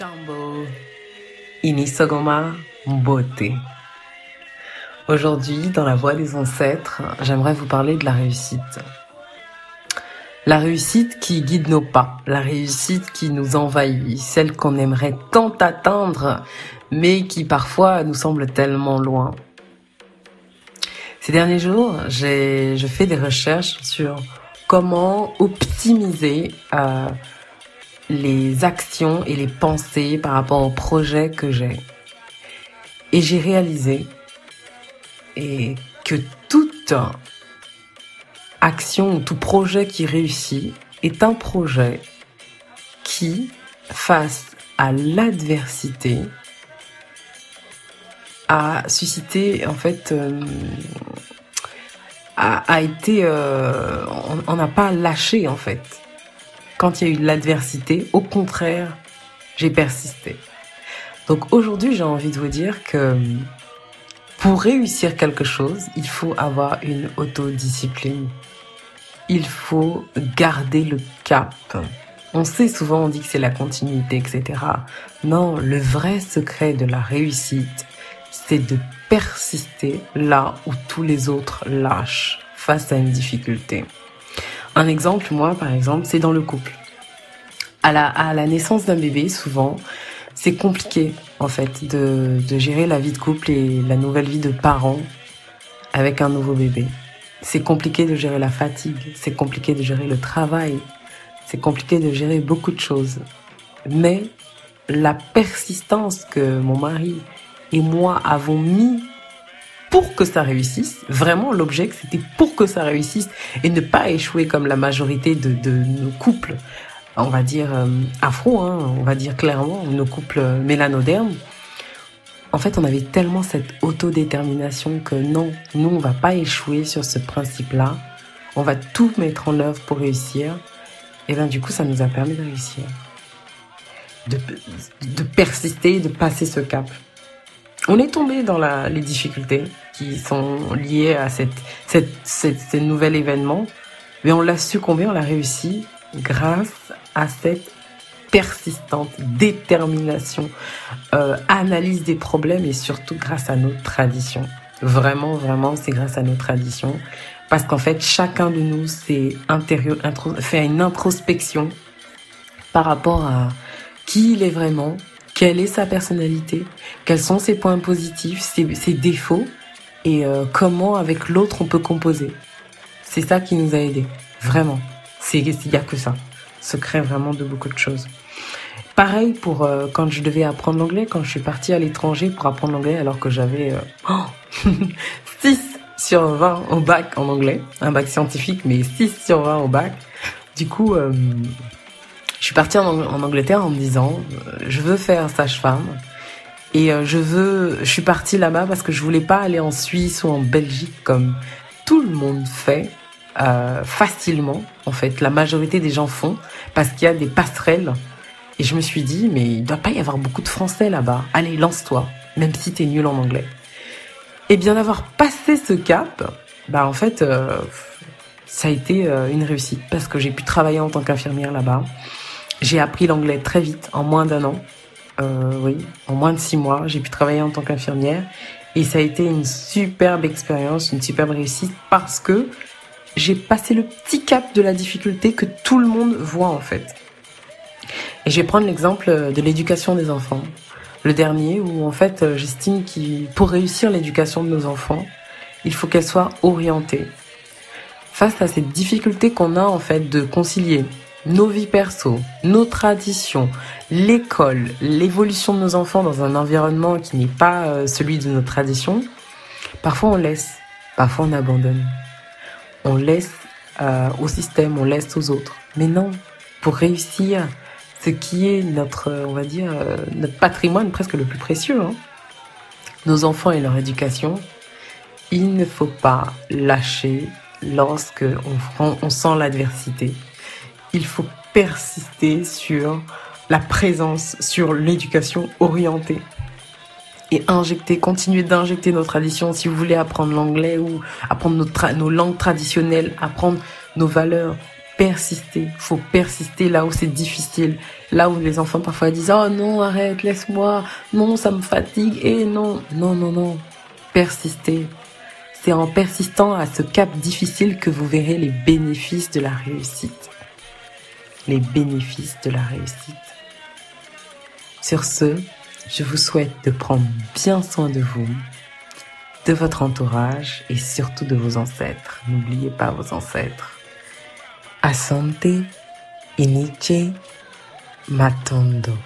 Jambo, Inisogoma. Aujourd'hui, dans la voie des ancêtres, j'aimerais vous parler de la réussite. La réussite qui guide nos pas, la réussite qui nous envahit, celle qu'on aimerait tant atteindre, mais qui parfois nous semble tellement loin. Ces derniers jours, j'ai, je fais des recherches sur comment optimiser euh, les actions et les pensées par rapport au projet que j'ai. Et j'ai réalisé et que toute action ou tout projet qui réussit est un projet qui, face à l'adversité, a suscité en fait euh, a, été euh, on n'a pas lâché en fait quand il y a eu l'adversité au contraire j'ai persisté. Donc aujourd'hui j'ai envie de vous dire que pour réussir quelque chose il faut avoir une autodiscipline. Il faut garder le cap. On sait souvent on dit que c'est la continuité etc non le vrai secret de la réussite c'est de persister là où tous les autres lâchent face à une difficulté. Un exemple, moi, par exemple, c'est dans le couple. À la, à la naissance d'un bébé, souvent, c'est compliqué, en fait, de, de gérer la vie de couple et la nouvelle vie de parents avec un nouveau bébé. C'est compliqué de gérer la fatigue, c'est compliqué de gérer le travail, c'est compliqué de gérer beaucoup de choses. Mais la persistance que mon mari et moi avons mis pour que ça réussisse. Vraiment, l'objectif, c'était pour que ça réussisse et ne pas échouer comme la majorité de, nos couples, on va dire euh, afro, hein, on va dire clairement, nos couples mélanodermes. En fait, on avait tellement cette autodétermination que non, nous, on va pas échouer sur ce principe-là. On va tout mettre en œuvre pour réussir. Et ben, du coup, ça nous a permis de réussir. De persister, de passer ce cap on est tombé dans la, les difficultés qui sont liées à cette, cette, cette, ce nouvel événement, mais on l'a succombé, on l'a réussi grâce à cette persistante détermination, euh, analyse des problèmes et surtout grâce à nos traditions. Vraiment, vraiment, c'est grâce à nos traditions. Parce qu'en fait, chacun de nous fait une introspection par rapport à qui il est vraiment, quelle est sa personnalité, quels sont ses points positifs, ses, défauts, et euh, comment avec l'autre on peut composer. C'est ça qui nous a aidés, vraiment. C'est il y a que ça. Secret vraiment de beaucoup de choses. Pareil pour euh, quand je devais apprendre l'anglais, quand je suis partie à l'étranger pour apprendre l'anglais alors que j'avais euh, 6 sur 20 au bac en anglais, un bac scientifique mais 6 sur 20 au bac. Du coup, euh, je suis partie en, Angleterre en me disant, euh, je veux faire sage-femme. Et euh, je veux, je suis partie là-bas parce que je voulais pas aller en Suisse ou en Belgique comme tout le monde fait euh, facilement. En fait, la majorité des gens font parce qu'il y a des passerelles. Et je me suis dit, mais il doit pas y avoir beaucoup de Français là-bas. Allez, lance-toi, même si t'es nul en anglais. Et bien d'avoir passé ce cap, bah en fait, euh, ça a été une réussite parce que j'ai pu travailler en tant qu'infirmière là-bas. J'ai appris l'anglais très vite, en moins d'un an. Euh, oui, en moins de six mois, j'ai pu travailler en tant qu'infirmière. Et ça a été une superbe expérience, une superbe réussite parce que j'ai passé le petit cap de la difficulté que tout le monde voit en fait. Et je vais prendre l'exemple de l'éducation des enfants. Le dernier où en fait j'estime qu'il pour réussir l'éducation de nos enfants, il faut qu'elle soit orientée. Face à cette difficulté qu'on a en fait de concilier nos vies perso, nos traditions, l'école, l'évolution de nos enfants dans un environnement qui n'est pas euh, celui de nos traditions, parfois on laisse, parfois on abandonne. On laisse euh, au système, on laisse aux autres. Mais non, pour réussir ce qui est notre, on va dire, euh, notre patrimoine presque le plus précieux, hein, nos enfants et leur éducation, il ne faut pas lâcher lorsque on, on sent l'adversité il faut persister sur la présence, sur l'éducation orientée. Et injecter, continuer d'injecter nos traditions. Si vous voulez apprendre l'anglais ou apprendre nos, langues traditionnelles, apprendre nos valeurs, persister. Faut persister là où c'est difficile. Là où les enfants parfois disent, oh non, arrête, laisse-moi. Non, ça me fatigue. Et non, non, non, non. Persister. C'est en persistant à ce cap difficile que vous verrez les bénéfices de la réussite. Les bénéfices de la réussite. Sur ce, je vous souhaite de prendre bien soin de vous, de votre entourage et surtout de vos ancêtres. N'oubliez pas vos ancêtres. Asante Iniche Matondo.